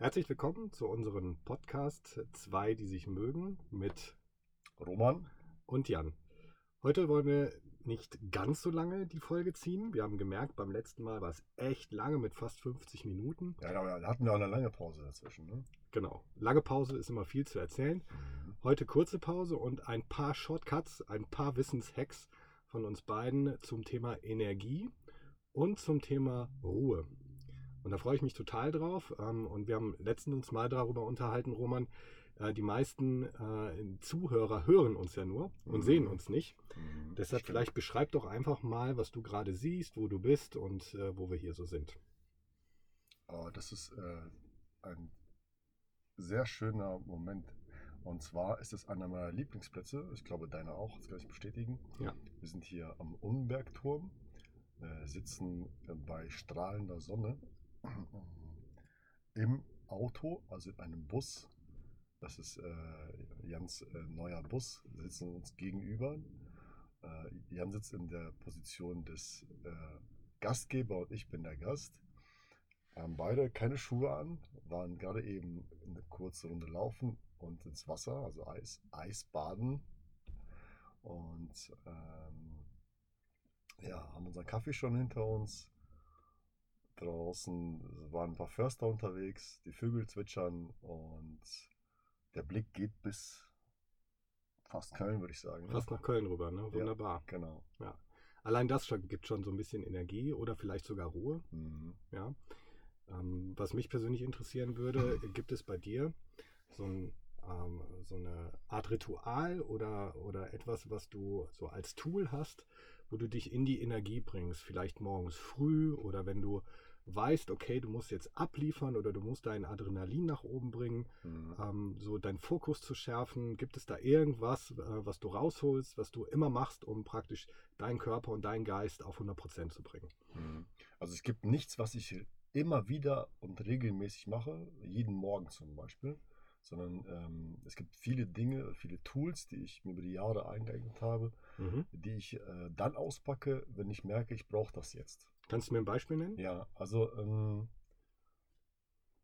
Herzlich willkommen zu unserem Podcast Zwei, die sich mögen mit Roman und Jan. Heute wollen wir nicht ganz so lange die Folge ziehen. Wir haben gemerkt, beim letzten Mal war es echt lange mit fast 50 Minuten. Ja, da hatten wir auch eine lange Pause dazwischen. Ne? Genau. Lange Pause ist immer viel zu erzählen. Mhm. Heute kurze Pause und ein paar Shortcuts, ein paar Wissenshacks von uns beiden zum Thema Energie und zum Thema Ruhe. Und da freue ich mich total drauf. Ähm, und wir haben letztens mal darüber unterhalten, Roman. Äh, die meisten äh, Zuhörer hören uns ja nur und mhm. sehen uns nicht. Mhm, Deshalb stimmt. vielleicht beschreib doch einfach mal, was du gerade siehst, wo du bist und äh, wo wir hier so sind. Oh, das ist ein sehr schöner Moment. Und zwar ist es einer meiner Lieblingsplätze. Ich glaube, deine auch, das kann ich bestätigen. Ja. Wir sind hier am Unbergturm, äh, sitzen bei strahlender Sonne im Auto, also in einem Bus. Das ist äh, Jans äh, neuer Bus. Sitzen uns gegenüber. Äh, Jan sitzt in der Position des äh, Gastgeber und ich bin der Gast. Haben beide keine Schuhe an, waren gerade eben eine kurze Runde laufen und ins Wasser, also Eis, Eisbaden. Und ähm, ja, haben unseren Kaffee schon hinter uns Draußen waren ein paar Förster unterwegs, die Vögel zwitschern und der Blick geht bis fast Köln, würde ich sagen. Ne? Fast nach Köln rüber, ne? Wunderbar. Ja, genau. Ja. Allein das schon, gibt schon so ein bisschen Energie oder vielleicht sogar Ruhe. Mhm. Ja. Ähm, was mich persönlich interessieren würde, gibt es bei dir so, ein, ähm, so eine Art Ritual oder, oder etwas, was du so als Tool hast, wo du dich in die Energie bringst? Vielleicht morgens früh oder wenn du weißt, okay, du musst jetzt abliefern oder du musst dein Adrenalin nach oben bringen, mhm. ähm, so deinen Fokus zu schärfen. Gibt es da irgendwas, äh, was du rausholst, was du immer machst, um praktisch deinen Körper und deinen Geist auf 100% zu bringen? Mhm. Also es gibt nichts, was ich immer wieder und regelmäßig mache, jeden Morgen zum Beispiel, sondern ähm, es gibt viele Dinge, viele Tools, die ich mir über die Jahre eingeeignet habe, mhm. die ich äh, dann auspacke, wenn ich merke, ich brauche das jetzt. Kannst du mir ein Beispiel nennen? Ja, also ähm,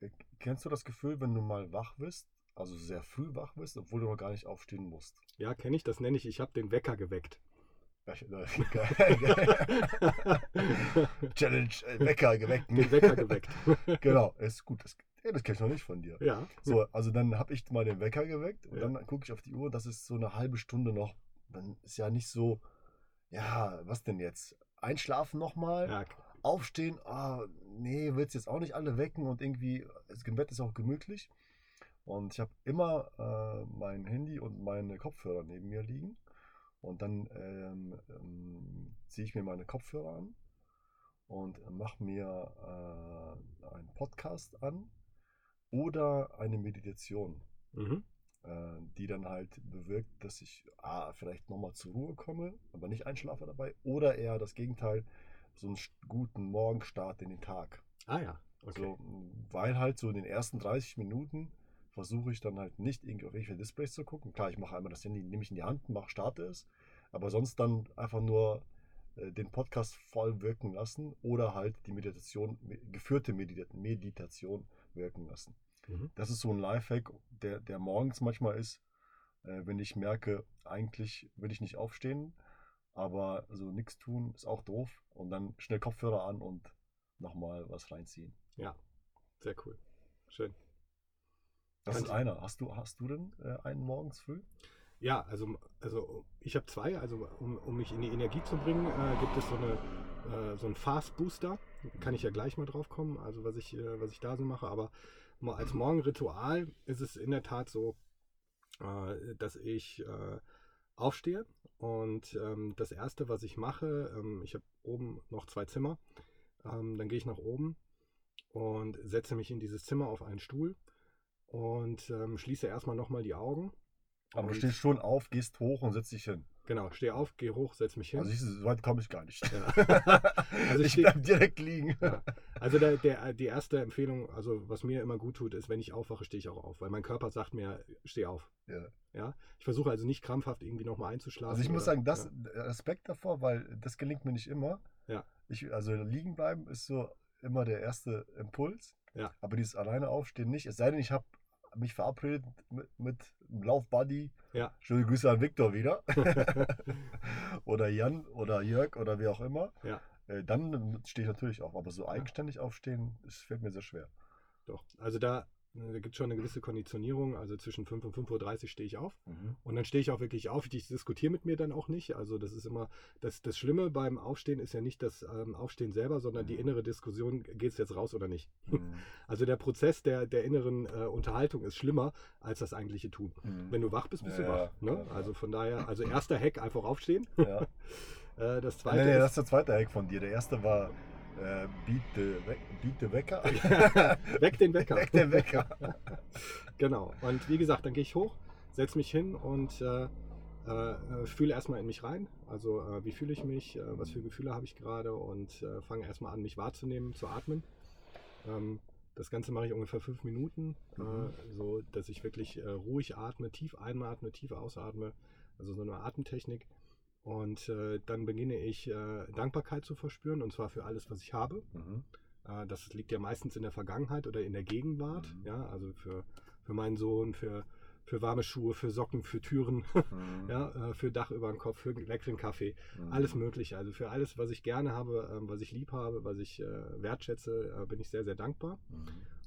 äh, kennst du das Gefühl, wenn du mal wach bist, also sehr früh wach bist, obwohl du noch gar nicht aufstehen musst? Ja, kenne ich, das nenne ich, ich habe den Wecker geweckt. Challenge, äh, Wecker geweckt. Den Wecker geweckt. genau, ist gut. Das, ja, das kenne ich noch nicht von dir. Ja. So, also dann habe ich mal den Wecker geweckt und ja. dann gucke ich auf die Uhr, das ist so eine halbe Stunde noch. Dann ist ja nicht so, ja, was denn jetzt? Einschlafen nochmal, ja. aufstehen, ah, nee, es jetzt auch nicht alle wecken und irgendwie, das Bett ist auch gemütlich. Und ich habe immer äh, mein Handy und meine Kopfhörer neben mir liegen. Und dann ähm, ähm, ziehe ich mir meine Kopfhörer an und mache mir äh, einen Podcast an oder eine Meditation. Mhm. Äh, die dann halt bewirkt, dass ich ah, vielleicht nochmal zur Ruhe komme, aber nicht einschlafe dabei, oder eher das Gegenteil, so einen guten Morgenstart in den Tag. Ah ja, okay. So, weil halt so in den ersten 30 Minuten versuche ich dann halt nicht irgendwie auf irgendwelche Displays zu gucken. Klar, ich mache einmal das Handy, nehme ich in die Hand, mache, starte es, aber sonst dann einfach nur äh, den Podcast voll wirken lassen oder halt die Meditation, geführte Meditation wirken lassen. Mhm. Das ist so ein Lifehack, der, der morgens manchmal ist, äh, wenn ich merke, eigentlich will ich nicht aufstehen, aber so nichts tun ist auch doof. Und dann schnell Kopfhörer an und nochmal was reinziehen. Ja, sehr cool. Schön. Das Kann ist einer. Hast du, hast du denn äh, einen morgens früh? Ja, also, also ich habe zwei. Also um, um mich in die Energie zu bringen, äh, gibt es so, eine, äh, so einen Fast Booster. Kann ich ja gleich mal drauf kommen, also was ich, äh, was ich da so mache. Aber als Morgenritual ist es in der Tat so, äh, dass ich äh, aufstehe und ähm, das erste, was ich mache, ähm, ich habe oben noch zwei Zimmer, ähm, dann gehe ich nach oben und setze mich in dieses Zimmer auf einen Stuhl und ähm, schließe erstmal nochmal die Augen. Aber du stehst schon auf, gehst hoch und setzt dich hin. Genau, steh auf, geh hoch, setz mich hin. Also ich, so weit komme ich gar nicht. Ja. also ich, ich bleib direkt liegen. Ja. Also der, der, die erste Empfehlung, also was mir immer gut tut, ist, wenn ich aufwache, stehe ich auch auf, weil mein Körper sagt mir, steh auf. Ja. ja? Ich versuche also nicht krampfhaft irgendwie nochmal einzuschlafen. Also ich muss sagen, das Respekt davor, weil das gelingt mir nicht immer. Ja. Ich, also liegen bleiben ist so immer der erste Impuls. Ja. Aber dieses alleine aufstehen nicht. Es sei denn, ich habe mich verabredet mit, mit einem Laufbuddy. Ja. Schöne Grüße an Viktor wieder. oder Jan oder Jörg oder wie auch immer. Ja. Äh, dann stehe ich natürlich auf. Aber so eigenständig aufstehen, das fällt mir sehr schwer. Doch. Also da da gibt es schon eine gewisse Konditionierung. Also zwischen 5 und 5.30 Uhr stehe ich auf. Mhm. Und dann stehe ich auch wirklich auf. Ich diskutiere mit mir dann auch nicht. Also das ist immer, das, das Schlimme beim Aufstehen ist ja nicht das ähm, Aufstehen selber, sondern mhm. die innere Diskussion, geht es jetzt raus oder nicht. Mhm. Also der Prozess der, der inneren äh, Unterhaltung ist schlimmer als das eigentliche Tun. Mhm. Wenn du wach bist, bist ja, du wach. Ne? Also von daher, also erster Hack, einfach aufstehen. Ja. äh, das zweite. Nee, nee, das ist der zweite Hack von dir. Der erste war äh, biete, we biete Wecker. Weck den Wecker. Weck den Wecker. genau. Und wie gesagt, dann gehe ich hoch, setze mich hin und äh, äh, fühle erstmal in mich rein. Also äh, wie fühle ich mich, äh, was für Gefühle habe ich gerade und äh, fange erstmal an, mich wahrzunehmen, zu atmen. Ähm, das Ganze mache ich ungefähr fünf Minuten, mhm. so dass ich wirklich ruhig atme, tief einatme, tief ausatme. Also so eine Atemtechnik. Und äh, dann beginne ich äh, Dankbarkeit zu verspüren, und zwar für alles, was ich habe. Mhm. Äh, das liegt ja meistens in der Vergangenheit oder in der Gegenwart. Mhm. Ja, also für, für meinen Sohn, für, für warme Schuhe, für Socken, für Türen, mhm. ja, äh, für Dach über dem Kopf, für leckeren Kaffee, mhm. alles Mögliche. Also für alles, was ich gerne habe, ähm, was ich lieb habe, was ich äh, wertschätze, äh, bin ich sehr, sehr dankbar. Mhm.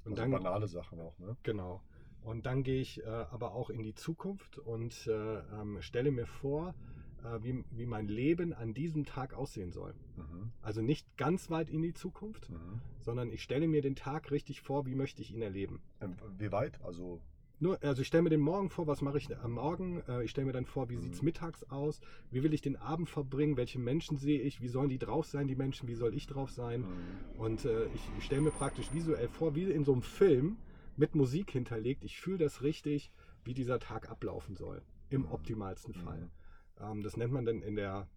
Und also dann, banale Sachen auch, ne? Genau. Und dann gehe ich aber auch in die Zukunft und ähm, stelle mir vor, äh, wie, wie mein Leben an diesem Tag aussehen soll. Mhm. Also nicht ganz weit in die Zukunft, mhm. sondern ich stelle mir den Tag richtig vor, wie möchte ich ihn erleben. Ähm, wie weit? Also nur, also ich stelle mir den Morgen vor, was mache ich am Morgen? Äh, ich stelle mir dann vor, wie mhm. sieht es mittags aus? Wie will ich den Abend verbringen? Welche Menschen sehe ich? Wie sollen die drauf sein, die Menschen? Wie soll ich drauf sein? Mhm. Und äh, ich, ich stelle mir praktisch visuell vor, wie in so einem Film mit Musik hinterlegt. Ich fühle das richtig, wie dieser Tag ablaufen soll. Im mhm. optimalsten Fall. Mhm. Ähm, das nennt man dann in der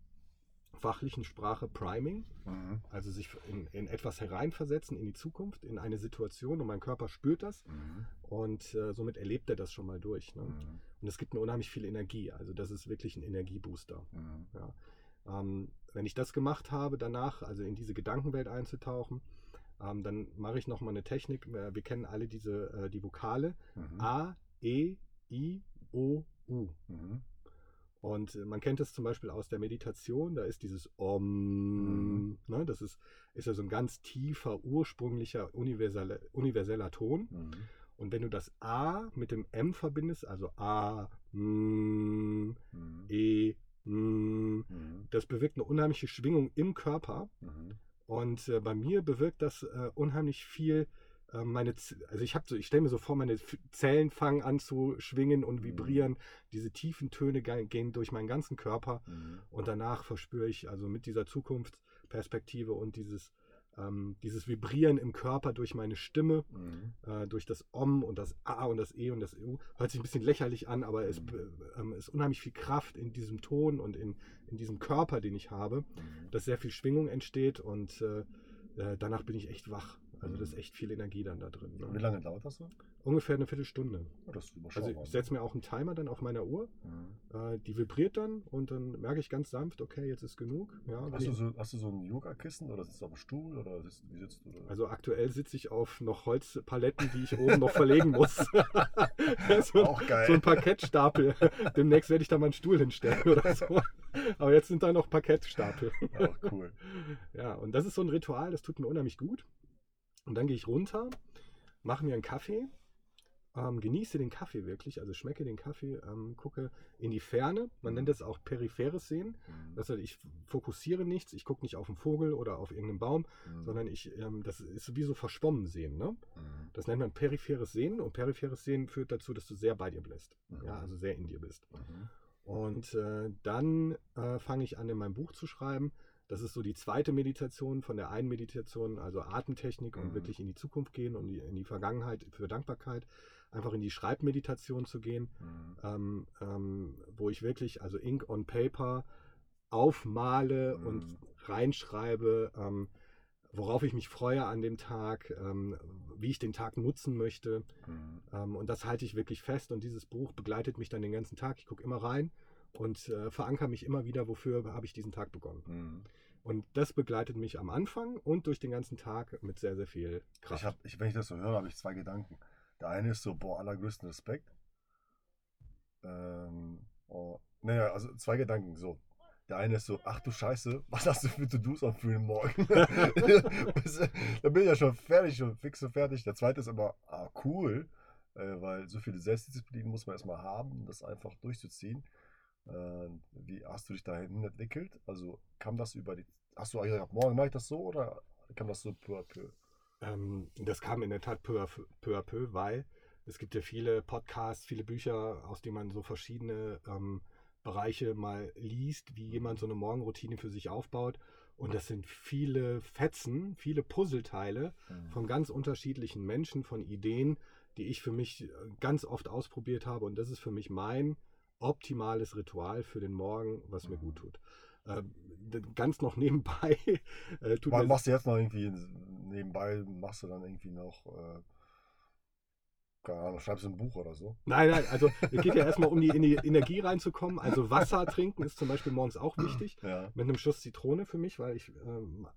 fachlichen Sprache Priming, mhm. also sich in, in, etwas hereinversetzen in die Zukunft, in eine Situation und mein Körper spürt das mhm. und äh, somit erlebt er das schon mal durch. Ne? Mhm. Und es gibt mir unheimlich viel Energie, also das ist wirklich ein Energiebooster. Mhm. Ja. Ähm, wenn ich das gemacht habe, danach, also in diese Gedankenwelt einzutauchen, ähm, dann mache ich nochmal eine Technik. Wir kennen alle diese äh, die Vokale mhm. A, E, I, O, U. Und äh, man kennt es zum Beispiel aus der Meditation, da ist dieses Om, mhm. ne, das ist, ist ja so ein ganz tiefer, ursprünglicher, universeller, universeller Ton. Mhm. Und wenn du das A mit dem M verbindest, also A, M, mhm. E, M, mhm. das bewirkt eine unheimliche Schwingung im Körper. Mhm. Und äh, bei mir bewirkt das äh, unheimlich viel äh, meine, also ich habe so, ich stelle mir so vor, meine Zellen fangen an zu schwingen und mhm. vibrieren. Mhm. Diese tiefen Töne gehen durch meinen ganzen Körper mhm. und danach verspüre ich also mit dieser Zukunftsperspektive und dieses ähm, dieses Vibrieren im Körper durch meine Stimme, mhm. äh, durch das Om und das A und das E und das EU. Hört sich ein bisschen lächerlich an, aber es mhm. äh, ist unheimlich viel Kraft in diesem Ton und in, in diesem Körper, den ich habe, mhm. dass sehr viel Schwingung entsteht und äh, äh danach bin ich echt wach. Also das ist echt viel Energie dann da drin. Ne? Wie lange dauert das so? Ungefähr eine Viertelstunde. Oh, also ich setze mir auch einen Timer dann auf meiner Uhr. Mhm. Äh, die vibriert dann und dann merke ich ganz sanft, okay, jetzt ist genug. Ja, hast, du so, hast du so ein Yoga-Kissen oder sitzt du auf dem Stuhl oder sitzt, wie sitzt du da? Also aktuell sitze ich auf noch Holzpaletten, die ich oben noch verlegen muss. so, auch geil. So ein Parkettstapel. Demnächst werde ich da mal einen Stuhl hinstellen oder so. Aber jetzt sind da noch Parkettstapel. Ach, cool. Ja, und das ist so ein Ritual, das tut mir unheimlich gut. Und dann gehe ich runter, mache mir einen Kaffee, ähm, genieße den Kaffee wirklich, also schmecke den Kaffee, ähm, gucke in die Ferne. Man nennt das auch peripheres Sehen. Mhm. Das heißt, ich fokussiere nichts, ich gucke nicht auf einen Vogel oder auf irgendeinen Baum, mhm. sondern ich, ähm, das ist wie so verschwommen sehen. Ne? Mhm. Das nennt man peripheres Sehen und peripheres Sehen führt dazu, dass du sehr bei dir bist. Mhm. Ja, also sehr in dir bist. Mhm. Und äh, dann äh, fange ich an, in meinem Buch zu schreiben. Das ist so die zweite Meditation von der einen Meditation, also Atemtechnik und mhm. wirklich in die Zukunft gehen und in die Vergangenheit für Dankbarkeit, einfach in die Schreibmeditation zu gehen, mhm. ähm, ähm, wo ich wirklich, also Ink on Paper, aufmale mhm. und reinschreibe, ähm, worauf ich mich freue an dem Tag, ähm, wie ich den Tag nutzen möchte. Mhm. Ähm, und das halte ich wirklich fest. Und dieses Buch begleitet mich dann den ganzen Tag. Ich gucke immer rein und äh, verankere mich immer wieder, wofür habe ich diesen Tag begonnen. Mhm. Und das begleitet mich am Anfang und durch den ganzen Tag mit sehr, sehr viel Kraft. Ich hab, ich, wenn ich das so höre, habe ich zwei Gedanken. Der eine ist so, boah, allergrößten Respekt. Ähm, oh, naja, also zwei Gedanken. So, der eine ist so, ach du Scheiße, was hast du für To-Dos am frühen Morgen? da bin ich ja schon fertig und fix und fertig. Der zweite ist aber, ah, cool, äh, weil so viele Selbstdisziplin muss man erstmal haben, das einfach durchzuziehen. Äh, wie hast du dich dahin entwickelt? Also kam das über die, hast du gesagt, morgen mache ich das so oder kam das so peu à peu? Ähm, das kam in der Tat peu à peu, à peu, weil es gibt ja viele Podcasts, viele Bücher, aus denen man so verschiedene ähm, Bereiche mal liest, wie jemand so eine Morgenroutine für sich aufbaut. Und das sind viele Fetzen, viele Puzzleteile mhm. von ganz unterschiedlichen Menschen, von Ideen, die ich für mich äh, ganz oft ausprobiert habe. Und das ist für mich mein optimales Ritual für den Morgen, was mir gut tut. Ähm, ganz noch nebenbei. Äh, tut Was machst du jetzt noch irgendwie nebenbei? Machst du dann irgendwie noch äh, keine Ahnung, schreibst du ein Buch oder so? Nein, nein, also es geht ja erstmal um die, in die Energie reinzukommen. Also Wasser trinken ist zum Beispiel morgens auch wichtig. Ja. Mit einem Schuss Zitrone für mich, weil ich äh,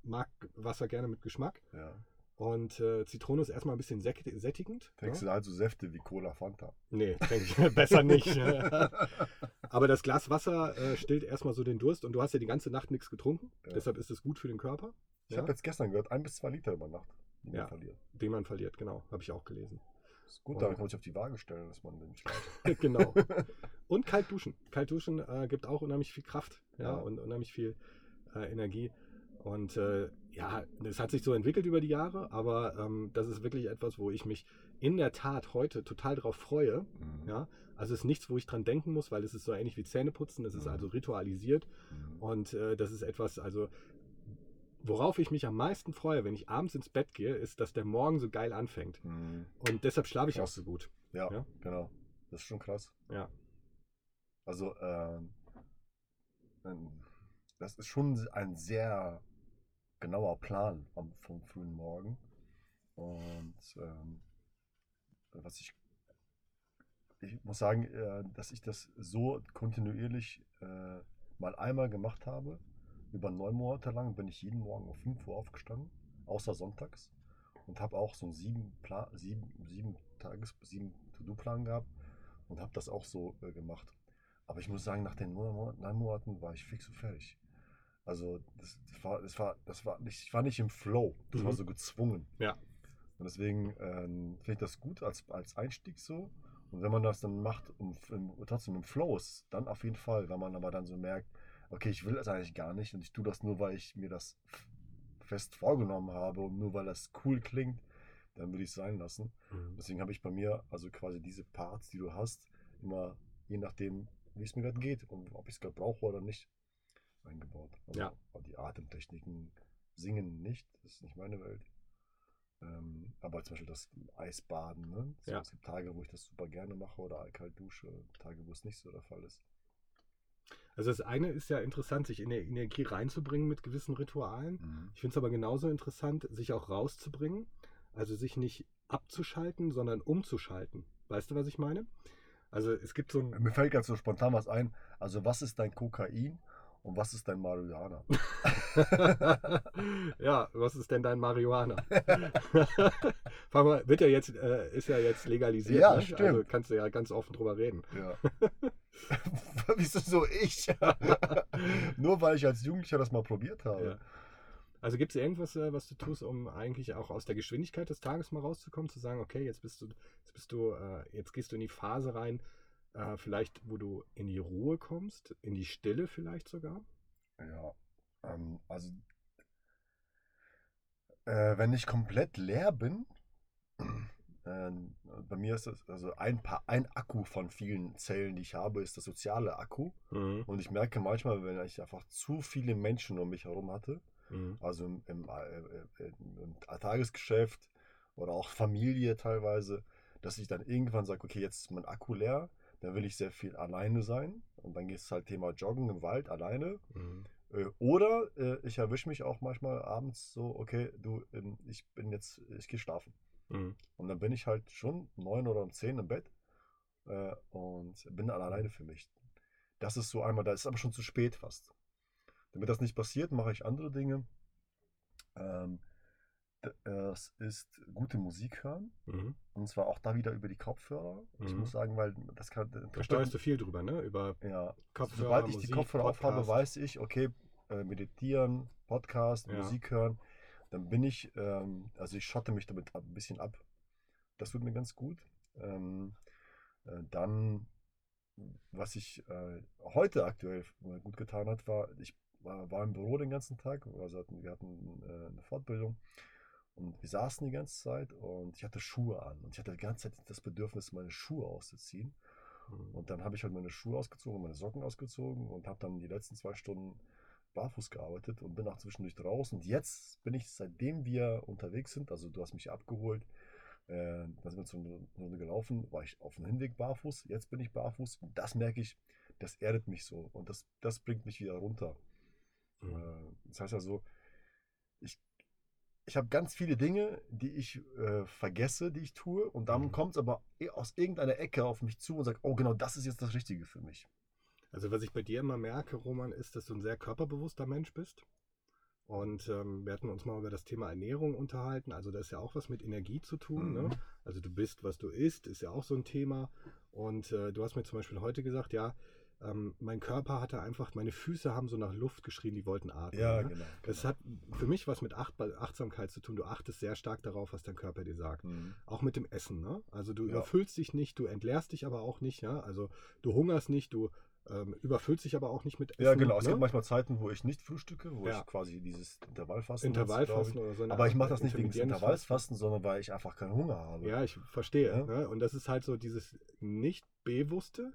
mag Wasser gerne mit Geschmack. Ja. Und äh, Zitrone ist erstmal ein bisschen sättigend. Trinkst ja? du also Säfte wie Cola Fanta? Nee, trinke ich besser nicht. Aber das Glas Wasser äh, stillt erstmal so den Durst und du hast ja die ganze Nacht nichts getrunken. Ja. Deshalb ist es gut für den Körper. Ich habe jetzt gestern gehört, ein bis zwei Liter über Nacht, die man verliert. Den man verliert, genau. Habe ich auch gelesen. Ist gut, dann kann man sich auf die Waage stellen, dass man den schlaft. genau. Und kalt duschen. Kalt duschen äh, gibt auch unheimlich viel Kraft ja, ja. und unheimlich viel äh, Energie. Und äh, ja, es hat sich so entwickelt über die Jahre, aber ähm, das ist wirklich etwas, wo ich mich in der Tat heute total drauf freue. Mhm. Ja, also es ist nichts, wo ich dran denken muss, weil es ist so ähnlich wie Zähneputzen. Es ist mhm. also ritualisiert mhm. und äh, das ist etwas, also worauf ich mich am meisten freue, wenn ich abends ins Bett gehe, ist, dass der Morgen so geil anfängt. Mhm. Und deshalb schlafe ich krass. auch so gut. Ja, ja, genau. Das ist schon krass. Ja. Also, ähm, das ist schon ein sehr genauer Plan vom, vom frühen Morgen. Und ähm, was ich, ich muss sagen, äh, dass ich das so kontinuierlich äh, mal einmal gemacht habe über neun Monate lang bin ich jeden Morgen um 5 Uhr aufgestanden, außer sonntags. Und habe auch so einen sieben, sieben, sieben Tages, sieben To-Do-Plan gehabt und habe das auch so äh, gemacht. Aber ich muss sagen, nach den neun Monaten war ich fix und fertig. Also das, das, war, das war, das war nicht, ich war nicht im Flow. Das mhm. war so gezwungen. Ja. Und deswegen ähm, finde ich das gut als, als Einstieg so. Und wenn man das dann macht und trotzdem im Flow ist, dann auf jeden Fall, wenn man aber dann so merkt, okay, ich will das eigentlich gar nicht und ich tue das nur, weil ich mir das fest vorgenommen habe und nur weil das cool klingt, dann würde ich es sein lassen. Mhm. Deswegen habe ich bei mir also quasi diese Parts, die du hast, immer je nachdem, wie es mir gerade geht und ob ich es gerade brauche oder nicht, eingebaut. Also ja. die Atemtechniken, Singen nicht, das ist nicht meine Welt. Ähm, aber zum Beispiel das Eisbaden, ne? So, ja. Es gibt Tage, wo ich das super gerne mache oder kalt dusche, Tage, wo es nicht so der Fall ist. Also das eine ist ja interessant, sich in der Energie reinzubringen mit gewissen Ritualen. Mhm. Ich finde es aber genauso interessant, sich auch rauszubringen. Also sich nicht abzuschalten, sondern umzuschalten. Weißt du, was ich meine? Also es gibt so ein... Mir fällt ganz so spontan was ein. Also was ist dein Kokain und was ist dein Marihuana? ja, was ist denn dein Marihuana? wird ja jetzt, äh, ist ja jetzt legalisiert. Ja, ne? stimmt. Also kannst du ja ganz offen drüber reden. Ja. Wieso so ich? Nur weil ich als Jugendlicher das mal probiert habe. Ja. Also gibt es irgendwas, äh, was du tust, um eigentlich auch aus der Geschwindigkeit des Tages mal rauszukommen, zu sagen, okay, jetzt bist du, jetzt bist du, äh, jetzt gehst du in die Phase rein, äh, vielleicht, wo du in die Ruhe kommst, in die Stille vielleicht sogar? Ja, ähm, also äh, wenn ich komplett leer bin, äh, bei mir ist das, also ein, paar, ein Akku von vielen Zellen, die ich habe, ist das soziale Akku. Mhm. Und ich merke manchmal, wenn ich einfach zu viele Menschen um mich herum hatte, mhm. also im, im, äh, im, Tagesgeschäft oder auch Familie teilweise, dass ich dann irgendwann sage, okay, jetzt ist mein Akku leer, dann will ich sehr viel alleine sein. Und dann geht es halt Thema Joggen im Wald alleine. Mhm. Äh, oder äh, ich erwische mich auch manchmal abends so, okay, du, ähm, ich bin jetzt, ich gehe schlafen. Mhm. Und dann bin ich halt schon neun oder um zehn im Bett äh, und bin dann alleine für mich. Das ist so einmal, da ist aber schon zu spät fast. Damit das nicht passiert, mache ich andere Dinge. Ähm, es ist gute Musik hören. Mhm. Und zwar auch da wieder über die Kopfhörer. Mhm. Ich muss sagen, weil das kann. Da steuerst du viel drüber, ne? Über ja. Kopfhörer. Sobald ich Musik, die Kopfhörer Podcast. aufhabe, weiß ich, okay, äh, meditieren, Podcast, ja. Musik hören. Dann bin ich, ähm, also ich schotte mich damit ein bisschen ab. Das tut mir ganz gut. Ähm, äh, dann, was ich äh, heute aktuell gut getan hat, war, ich war, war, im Büro den ganzen Tag. Also hatten, wir hatten äh, eine Fortbildung und wir saßen die ganze Zeit und ich hatte Schuhe an. Und ich hatte die ganze Zeit das Bedürfnis, meine Schuhe auszuziehen. Mhm. Und dann habe ich halt meine Schuhe ausgezogen, meine Socken ausgezogen und habe dann die letzten zwei Stunden barfuß gearbeitet und bin auch zwischendurch draußen. Und jetzt bin ich, seitdem wir unterwegs sind, also du hast mich abgeholt, äh, da sind wir zur Runde gelaufen, war ich auf dem Hinweg barfuß, jetzt bin ich barfuß. Und das merke ich, das erdet mich so und das, das bringt mich wieder runter. Mhm. Äh, das heißt also, ich habe ganz viele Dinge, die ich äh, vergesse, die ich tue. Und dann mhm. kommt es aber aus irgendeiner Ecke auf mich zu und sagt, oh genau, das ist jetzt das Richtige für mich. Also was ich bei dir immer merke, Roman, ist, dass du ein sehr körperbewusster Mensch bist. Und ähm, wir hatten uns mal über das Thema Ernährung unterhalten. Also da ist ja auch was mit Energie zu tun. Ne? Mhm. Ne? Also du bist, was du isst, ist ja auch so ein Thema. Und äh, du hast mir zum Beispiel heute gesagt, ja, ähm, mein Körper hatte einfach, meine Füße haben so nach Luft geschrien, die wollten atmen. Ja, ne? genau, Das genau. hat für mich was mit Acht, Achtsamkeit zu tun. Du achtest sehr stark darauf, was dein Körper dir sagt. Mhm. Auch mit dem Essen. Ne? Also du ja. überfüllst dich nicht, du entleerst dich aber auch nicht. Ja? Also du hungerst nicht, du ähm, überfüllst dich aber auch nicht mit Essen. Ja, genau. Ne? Es gibt manchmal Zeiten, wo ich nicht frühstücke, wo ja. ich quasi dieses Intervallfasten Intervallfasten oder so. Aber ich mache das nicht wegen des Intervallfasten, sondern weil ich einfach keinen Hunger habe. Ja, ich verstehe. Ja? Ne? Und das ist halt so dieses nicht bewusste,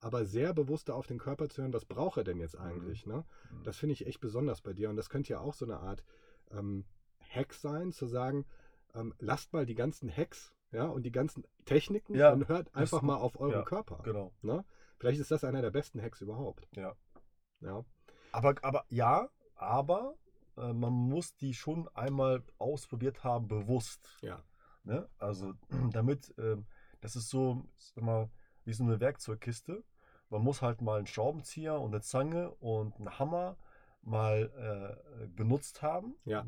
aber sehr bewusster auf den Körper zu hören, was braucht er denn jetzt eigentlich? Mhm. Ne? Mhm. Das finde ich echt besonders bei dir. Und das könnte ja auch so eine Art ähm, Hack sein, zu sagen, ähm, lasst mal die ganzen Hacks ja, und die ganzen Techniken ja, und hört einfach mal auf euren ja, Körper. Genau. Ne? Vielleicht ist das einer der besten Hacks überhaupt. Ja. ja. Aber, aber ja, aber äh, man muss die schon einmal ausprobiert haben, bewusst. Ja. Ne? Also damit, äh, das ist so, sag mal, wie so eine Werkzeugkiste. Man muss halt mal einen Schraubenzieher und eine Zange und einen Hammer mal äh, benutzt haben, ja.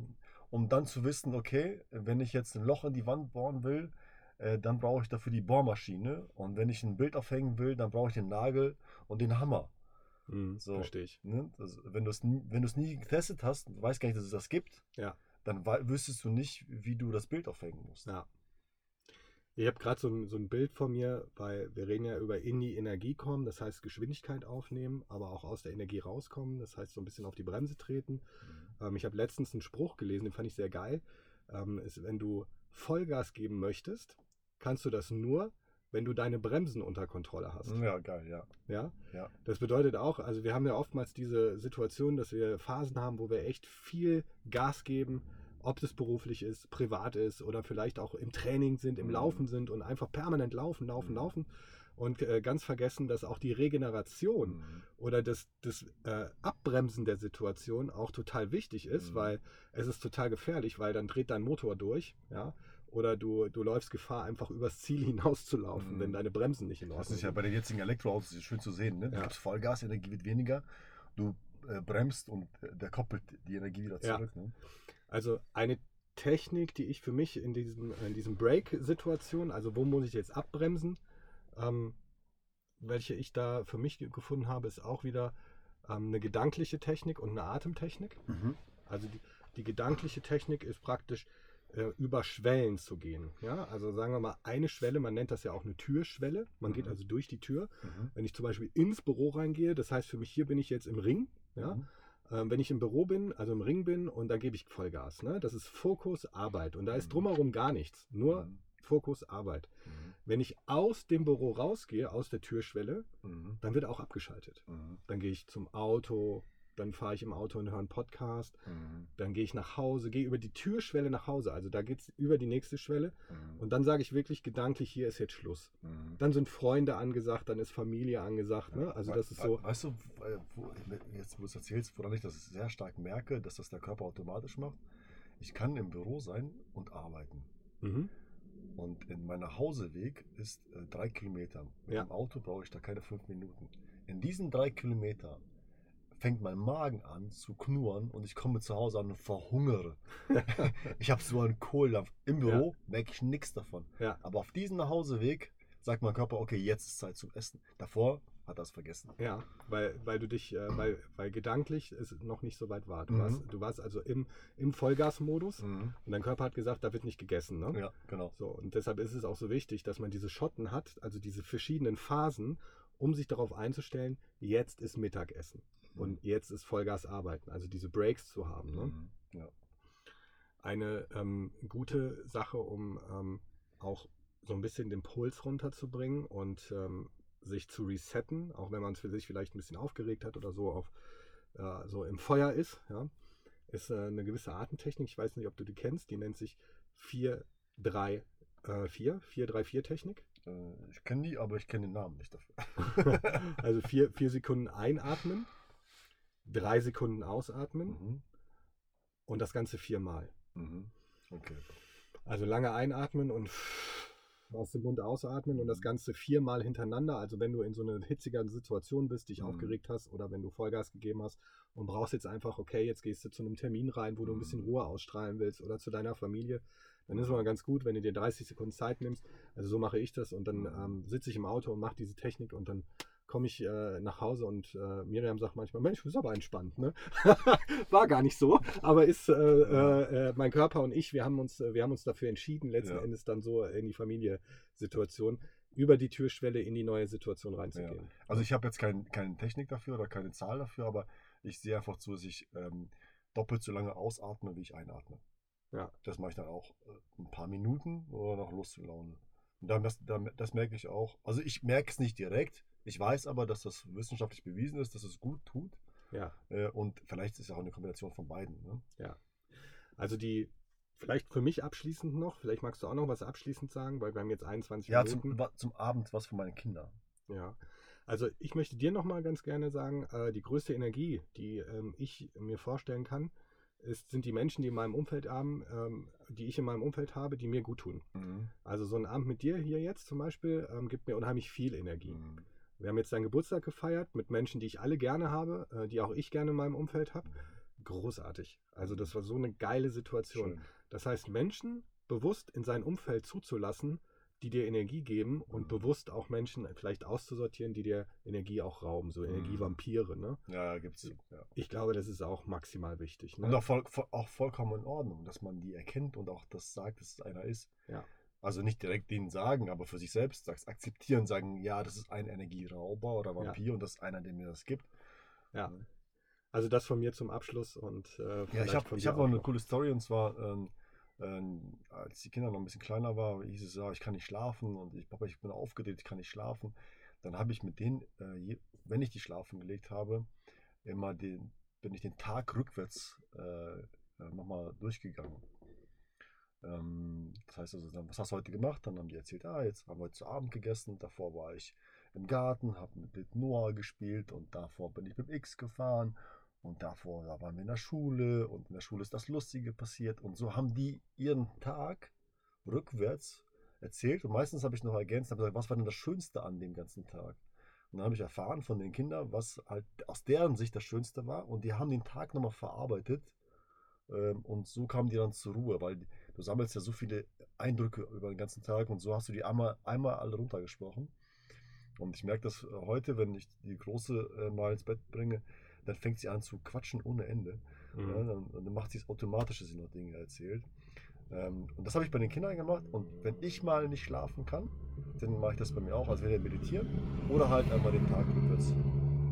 um dann zu wissen, okay, wenn ich jetzt ein Loch in die Wand bohren will, äh, dann brauche ich dafür die Bohrmaschine. Und wenn ich ein Bild aufhängen will, dann brauche ich den Nagel und den Hammer. Mhm, so, verstehe ich. Ne? Also, wenn du es wenn nie getestet hast, weißt gar nicht, dass es das gibt, ja. dann wüsstest du nicht, wie du das Bild aufhängen musst. Ja. Ich habe gerade so, ein, so ein Bild von mir, weil wir reden ja über in die Energie kommen, das heißt Geschwindigkeit aufnehmen, aber auch aus der Energie rauskommen, das heißt so ein bisschen auf die Bremse treten. Mhm. Ähm, ich habe letztens einen Spruch gelesen, den fand ich sehr geil. Ähm, ist, wenn du Vollgas geben möchtest, kannst du das nur, wenn du deine Bremsen unter Kontrolle hast. Ja, geil, ja. Ja? ja. Das bedeutet auch, also wir haben ja oftmals diese Situation, dass wir Phasen haben, wo wir echt viel Gas geben, ob es beruflich ist, privat ist oder vielleicht auch im Training sind, im mhm. Laufen sind und einfach permanent laufen, laufen, mhm. laufen. Und äh, ganz vergessen, dass auch die Regeneration mhm. oder das, das äh, Abbremsen der Situation auch total wichtig ist, mhm. weil es ist total gefährlich, weil dann dreht dein Motor durch, ja. Oder du, du läufst Gefahr, einfach übers Ziel hinauszulaufen, mhm. wenn deine Bremsen nicht in Ordnung sind. Das ist ja bei den jetzigen Elektroautos schön zu sehen. Ne? Du ja. gibst Vollgas, Energie wird weniger. Du äh, bremst und äh, der koppelt die Energie wieder zurück. Ja. Ne? Also eine Technik, die ich für mich in diesem, in diesem Break-Situation, also wo muss ich jetzt abbremsen, ähm, welche ich da für mich gefunden habe, ist auch wieder ähm, eine gedankliche Technik und eine Atemtechnik. Mhm. Also die, die, gedankliche Technik ist praktisch äh, über Schwellen zu gehen. Ja? Also sagen wir mal eine Schwelle, man nennt das ja auch eine Türschwelle. Man mhm. geht also durch die Tür. Mhm. Wenn ich zum Beispiel ins Büro reingehe, das heißt für mich, hier bin ich jetzt im Ring. Ja? Ähm, wenn ich im Büro bin, also im Ring bin und da gebe ich Vollgas. Ne? Das ist Fokus Arbeit und da ist mhm. drumherum gar nichts, nur mhm. Fokus Arbeit. Mhm. Wenn ich aus dem Büro rausgehe, aus der Türschwelle, mhm. dann wird auch abgeschaltet. Mhm. Dann gehe ich zum Auto, dann fahre ich im Auto und höre einen Podcast, mhm. dann gehe ich nach Hause, gehe über die Türschwelle nach Hause, also da geht es über die nächste Schwelle mhm. und dann sage ich wirklich gedanklich, hier ist jetzt Schluss. Mhm. Dann sind Freunde angesagt, dann ist Familie angesagt, ne? also das ist so. Weißt du, wo, jetzt wo du es erzählst, woran ich das sehr stark merke, dass das der Körper automatisch macht, ich kann im Büro sein und arbeiten. Mhm. Und in meiner Hauseweg ist äh, drei Kilometer. Mit ja. dem Auto brauche ich da keine fünf Minuten. In diesen drei Kilometern fängt mein Magen an zu knurren und ich komme zu Hause an und verhungere. ich habe so einen Kohldampf. Im Büro ja. merke ich nichts davon. Ja. Aber auf diesem Nachhauseweg sagt mein Körper, okay, jetzt ist Zeit zum Essen. Davor hat das vergessen. Ja, weil, weil du dich, äh, weil, weil gedanklich es noch nicht so weit war. Du, mhm. warst, du warst also im, im Vollgasmodus mhm. und dein Körper hat gesagt, da wird nicht gegessen. Ne? Ja, genau. So, und deshalb ist es auch so wichtig, dass man diese Schotten hat, also diese verschiedenen Phasen, um sich darauf einzustellen, jetzt ist Mittagessen. Und jetzt ist Vollgas arbeiten, also diese Breaks zu haben. Ne? Mhm. Ja. Eine ähm, gute Sache, um ähm, auch so ein bisschen den Puls runterzubringen und ähm, sich zu resetten, auch wenn man es für sich vielleicht ein bisschen aufgeregt hat oder so auf äh, so im Feuer ist, ja, ist äh, eine gewisse Atemtechnik. Ich weiß nicht, ob du die kennst. Die nennt sich 4 3 äh, 4 4 3 4 Technik. Äh, ich kenne die, aber ich kenne den Namen nicht dafür. also 4 vier Sekunden einatmen, 3 Sekunden ausatmen mhm. und das Ganze viermal. Mhm. Okay. Also lange einatmen und aus dem Mund ausatmen und das Ganze viermal hintereinander. Also wenn du in so einer hitzigen Situation bist, dich mhm. aufgeregt hast oder wenn du Vollgas gegeben hast und brauchst jetzt einfach, okay, jetzt gehst du zu einem Termin rein, wo du ein bisschen mhm. Ruhe ausstrahlen willst oder zu deiner Familie, dann ist es mal ganz gut, wenn du dir 30 Sekunden Zeit nimmst. Also so mache ich das und dann mhm. ähm, sitze ich im Auto und mache diese Technik und dann komme ich äh, nach Hause und äh, Miriam sagt manchmal, Mensch, du bist aber entspannt, ne? War gar nicht so, aber ist äh, äh, äh, mein Körper und ich, wir haben uns, wir haben uns dafür entschieden, letzten ja. Endes dann so in die Familiensituation über die Türschwelle in die neue Situation reinzugehen. Ja. Also ich habe jetzt kein, keine Technik dafür oder keine Zahl dafür, aber ich sehe einfach zu, dass ich ähm, doppelt so lange ausatme, wie ich einatme. Ja. Das mache ich dann auch äh, ein paar Minuten oder noch Lust zu Laune. Und dann das, das merke ich auch. Also ich merke es nicht direkt, ich weiß aber, dass das wissenschaftlich bewiesen ist, dass es gut tut. Ja. Äh, und vielleicht ist es auch eine Kombination von beiden. Ne? Ja. Also die, vielleicht für mich abschließend noch, vielleicht magst du auch noch was abschließend sagen, weil wir haben jetzt 21 ja, Minuten. Ja, zum, zum, Abend was für meine Kinder. Ja. Also ich möchte dir noch mal ganz gerne sagen, äh, die größte Energie, die ähm, ich mir vorstellen kann, ist, sind die Menschen, die in meinem Umfeld haben, ähm, die ich in meinem Umfeld habe, die mir gut tun. Mhm. Also so ein Abend mit dir hier jetzt zum Beispiel ähm, gibt mir unheimlich viel Energie. Mhm. Wir haben jetzt deinen Geburtstag gefeiert mit Menschen, die ich alle gerne habe, äh, die auch ich gerne in meinem Umfeld habe. Großartig. Also das war so eine geile Situation. Schön. Das heißt, Menschen bewusst in sein Umfeld zuzulassen, die dir Energie geben und mhm. bewusst auch Menschen vielleicht auszusortieren, die dir Energie auch rauben, so mhm. Energievampire. Ne? Ja, gibt's. Ja. Ich glaube, das ist auch maximal wichtig. Ne? Und auch, voll, auch vollkommen in Ordnung, dass man die erkennt und auch das sagt, dass es einer ist. Ja. Also nicht direkt denen sagen, aber für sich selbst sagst, akzeptieren, sagen, ja, das ist ein Energierauber oder Vampir ja. und das ist einer, der mir das gibt. Ja. Also das von mir zum Abschluss und äh, ja, ich habe ich hab noch eine coole Story und zwar ähm, ähm, als die Kinder noch ein bisschen kleiner waren, hieß es ja, ich kann nicht schlafen und ich, Papa, ich bin aufgedreht, ich kann nicht schlafen. Dann habe ich mit denen, äh, je, wenn ich die schlafen gelegt habe, immer den, bin ich den Tag rückwärts äh, äh nochmal durchgegangen. Ähm, das heißt also, was hast du heute gemacht? Dann haben die erzählt, ah, jetzt haben wir heute zu Abend gegessen. Davor war ich im Garten, habe mit Noah gespielt und davor bin ich mit X gefahren und davor da waren wir in der Schule und in der Schule ist das Lustige passiert und so haben die ihren Tag rückwärts erzählt und meistens habe ich noch ergänzt, habe gesagt, was war denn das Schönste an dem ganzen Tag? Und dann habe ich erfahren von den Kindern, was halt aus deren Sicht das Schönste war und die haben den Tag nochmal verarbeitet ähm, und so kamen die dann zur Ruhe, weil du sammelst ja so viele Eindrücke über den ganzen Tag und so hast du die einmal, einmal alle runtergesprochen. Und ich merke das heute, wenn ich die Große äh, mal ins Bett bringe, dann fängt sie an zu quatschen ohne Ende. Mhm. Ja, dann, dann, macht sie es automatisch, dass sie noch Dinge erzählt. Ähm, und das habe ich bei den Kindern gemacht. Und wenn ich mal nicht schlafen kann, dann mache ich das bei mir auch. Also entweder meditieren oder halt einmal den Tag rückwärts,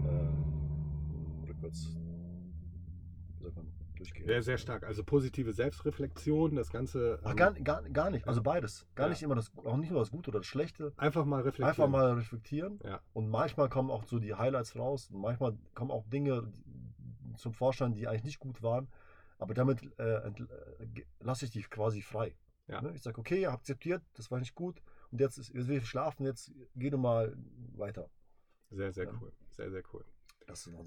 äh, rückwärts durchgehen. Sehr, sehr stark. Also positive Selbstreflexion, das Ganze. Ach, ähm, gar, gar, gar nicht. Also beides. Gar ja. nicht immer das, auch nicht nur das Gute oder das Schlechte. Einfach mal reflektieren. Einfach mal reflektieren. Ja. Und manchmal kommen auch so die Highlights raus. Und manchmal kommen auch Dinge zum Vorschein, die eigentlich nicht gut waren. Aber damit äh, äh, lasse ich die quasi frei. Ja. Ne? Ich sage, okay, akzeptiert, das war nicht gut. Und jetzt, ist, jetzt will ich schlafen, jetzt geh du mal weiter. Sehr, sehr cool. Sehr, sehr cool. Das ist noch,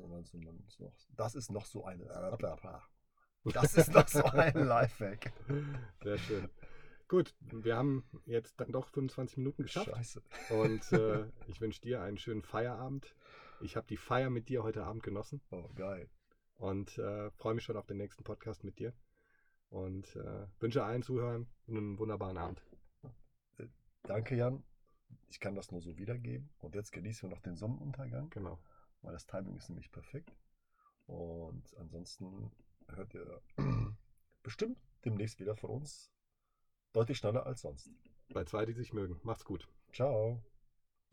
das ist noch so eine. Das ist doch so ein Lifehack. Sehr schön. Gut, wir haben jetzt dann doch 25 Minuten geschafft. Scheiße. Und äh, ich wünsche dir einen schönen Feierabend. Ich habe die Feier mit dir heute Abend genossen. Oh, geil. Und äh, freue mich schon auf den nächsten Podcast mit dir. Und äh, wünsche allen Zuhörern einen wunderbaren Abend. Äh, danke, Jan. Ich kann das nur so wiedergeben. Und jetzt genießen wir noch den Sonnenuntergang. Genau. Weil das Timing ist nämlich perfekt. Und ansonsten hört ihr bestimmt demnächst wieder von uns. Deutlich schneller als sonst. Bei zwei, die sich mögen. Macht's gut. Ciao.